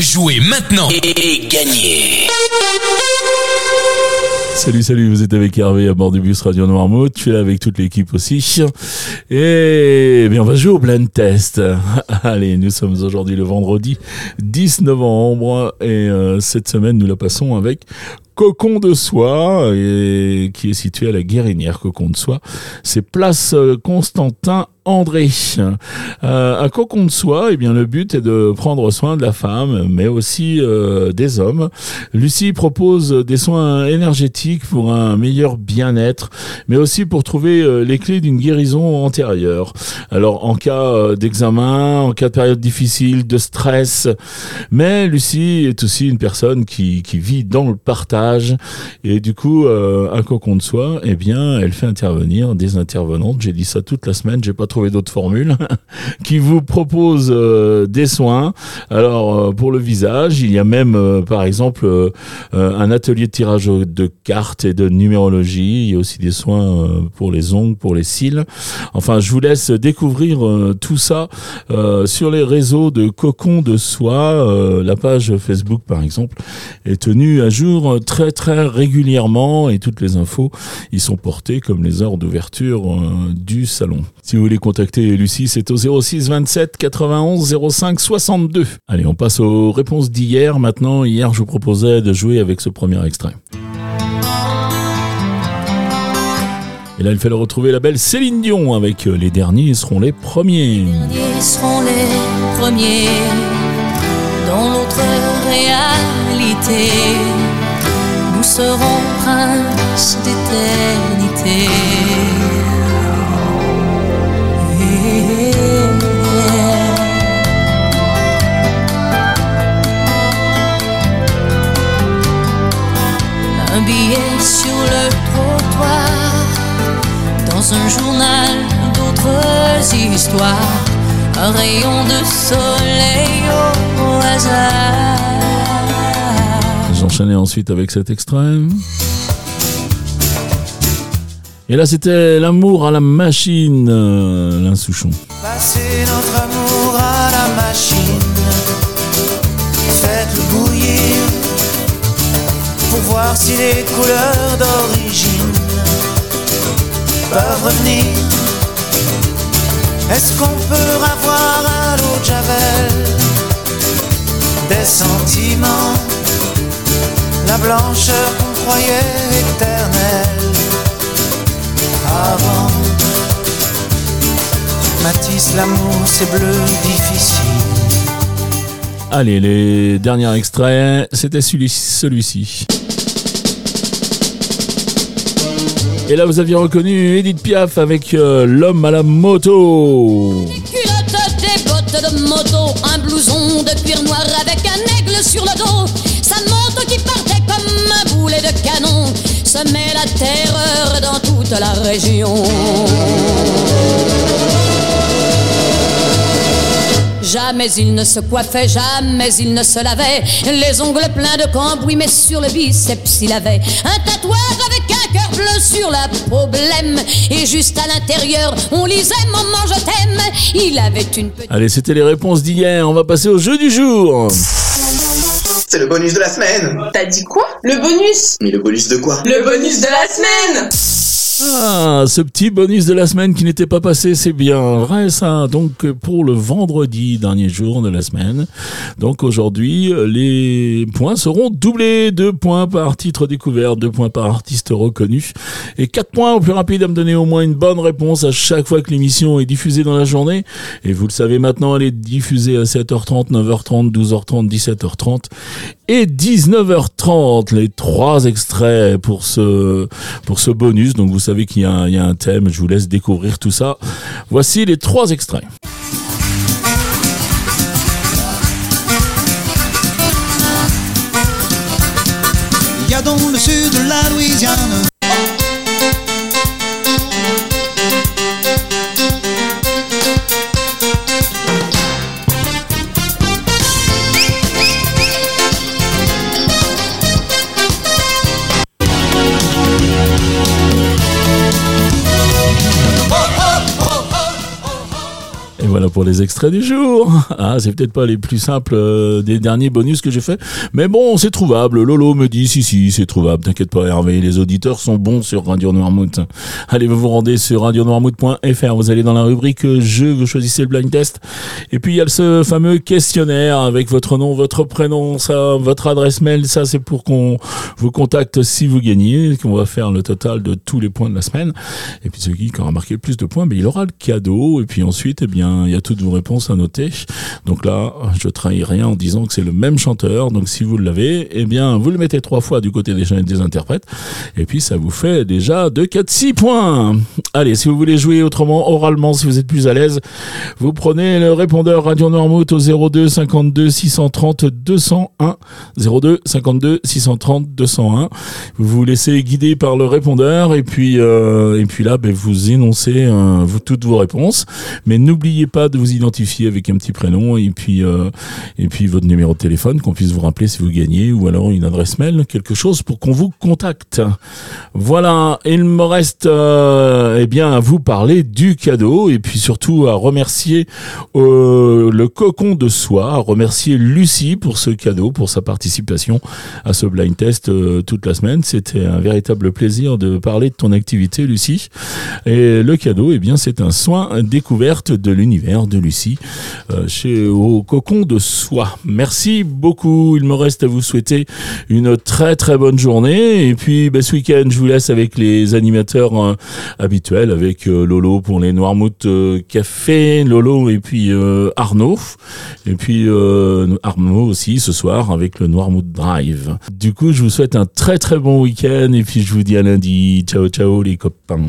Jouez maintenant et, gagnez Salut, salut, vous êtes avec Hervé à bord du bus Radio Noirmouth. Je suis là avec toute l'équipe aussi. Et bien, on va jouer au blind test. Allez, nous sommes aujourd'hui le vendredi 10 novembre et euh, cette semaine, nous la passons avec Cocon de Soie, et, qui est situé à la Guérinière, Cocon de Soie. C'est place euh, Constantin André. Euh, un cocon de soie, eh bien, le but est de prendre soin de la femme, mais aussi euh, des hommes. Lucie propose des soins énergétiques pour un meilleur bien-être, mais aussi pour trouver euh, les clés d'une guérison antérieure. Alors, en cas euh, d'examen, en cas de période difficile, de stress, mais Lucie est aussi une personne qui, qui vit dans le partage, et du coup, euh, un cocon de soie, eh bien, elle fait intervenir des intervenantes. J'ai dit ça toute la semaine, j'ai pas trouvé d'autres formules, qui vous propose euh, des soins. Alors euh, pour le visage, il y a même euh, par exemple un atelier de tirage de cartes et de numérologie. Il y a aussi des soins pour les ongles, pour les cils. Enfin, je vous laisse découvrir tout ça sur les réseaux de Cocon de Soie. la page Facebook par exemple est tenue à jour très très régulièrement et toutes les infos y sont portées comme les heures d'ouverture du salon. Si vous voulez contacter Lucie, c'est au 06 27 91 05 62. Allez, on passe aux réponses d'hier. Maintenant, hier, je vous proposais de jouer avec ce premier extrait. Et là, il fallait retrouver la belle Céline Dion avec euh, Les derniers seront les premiers. Seront les premiers dans. Un billet sur le trottoir, dans un journal d'autres histoires, un rayon de soleil au hasard. J'enchaînais ensuite avec cet extrait. Et là, c'était l'amour à la machine, euh, Alain Souchon. Passez notre amour à la machine. Faites-le bouillir pour voir si les couleurs d'origine peuvent revenir. Est-ce qu'on peut avoir à l'eau de Javel des sentiments, la blancheur qu'on croyait éternelle avant? Matisse, l'amour, c'est bleu difficile. Allez, les derniers extraits, c'était celui- celui-ci. Et là, vous aviez reconnu Edith Piaf avec euh, L'homme à la moto. culottes, des bottes de moto, un blouson de cuir noir avec un aigle sur le dos. Semait la terreur dans toute la région. Jamais il ne se coiffait, jamais il ne se lavait. Les ongles pleins de cambouis, mais sur le biceps il avait un tatouage avec un cœur bleu sur la peau blême. Et juste à l'intérieur, on lisait Maman, je t'aime. Il avait une petite. Allez, c'était les réponses d'hier. On va passer au jeu du jour. C'est le bonus de la semaine. T'as dit quoi? Le bonus? Mais le bonus de quoi? Le bonus de la semaine Ah, ce petit bonus de la semaine qui n'était pas passé, c'est bien vrai ça. Donc pour le vendredi, dernier jour de la semaine. Donc aujourd'hui, les points seront doublés. Deux points par titre découvert, deux points par artiste reconnu. Et quatre points au plus rapide à me donner au moins une bonne réponse à chaque fois que l'émission est diffusée dans la journée. Et vous le savez maintenant, elle est diffusée à 7h30, 9h30, 12h30, 17h30 et 19h30. Les trois extraits pour ce, pour ce bonus. Donc vous savez qu'il y, a un- thème. Je vous laisse découvrir tout ça. Voici les trois extraits. Il y a le sud de la Louisiane voilà pour les extraits du jour. Ah, c'est peut-être pas les plus simples euh, des derniers bonus que j'ai fait, mais bon, c'est trouvable. Lolo me dit si si, c'est trouvable. T'inquiète pas, Hervé. Les auditeurs sont bons sur Radio Noirmouth. Allez, vous vous rendez sur radionoirmouth.fr. Vous allez dans la rubrique jeu, vous choisissez le blind test, et puis il y a ce fameux questionnaire avec votre nom, votre prénom, ça, votre adresse mail. Ça, c'est pour qu'on vous contacte si vous gagnez, qu'on va faire le total de tous les points de la semaine. Et puis celui qui aura marqué le plus de points, mais il aura le cadeau. Et puis ensuite, eh bien, il y a toutes vos réponses à noter. Donc là, je trahis rien en disant que c'est le même chanteur. Donc si vous l'avez, eh bien, vous le mettez trois fois du côté des, des interprètes. Et puis ça vous fait déjà 2, 4, 6 points. Allez, si vous voulez jouer autrement, oralement, si vous êtes plus à l'aise, vous prenez le répondeur Radio Noirmouth au 02 52 630 201. 02 52 630 201. Vous vous laissez guider par le répondeur et puis euh, et puis là, ben, vous énoncez euh, vous, toutes vos réponses. Mais n'oubliez pas de vous identifier avec un petit prénom et puis euh, et puis votre numéro de téléphone qu'on puisse vous rappeler si vous gagnez ou alors une adresse mail, quelque chose pour qu'on vous contacte. Voilà, il me reste euh, eh bien à vous parler du cadeau et puis surtout à remercier euh, le cocon de soie, à remercier Lucie pour ce cadeau, pour sa participation à ce blind test euh, toute la semaine. C'était un véritable plaisir de parler de ton activité, Lucie. Et le cadeau, eh bien, c'est un soin découverte de l'univers de Lucie euh, chez au cocon de soie. Merci beaucoup. Il me reste à vous souhaiter une très très bonne journée. Et puis, bah, ce week-end, je vous laisse avec les animateurs euh, habituels, avec euh, Lolo pour les Noirmouth Café, Lolo et puis Arnaud. Et puis Arnaud aussi ce soir avec le Noirmouth Drive. Du coup, je vous souhaite un très très bon week-end et puis je vous dis à lundi. Ciao ciao les copains.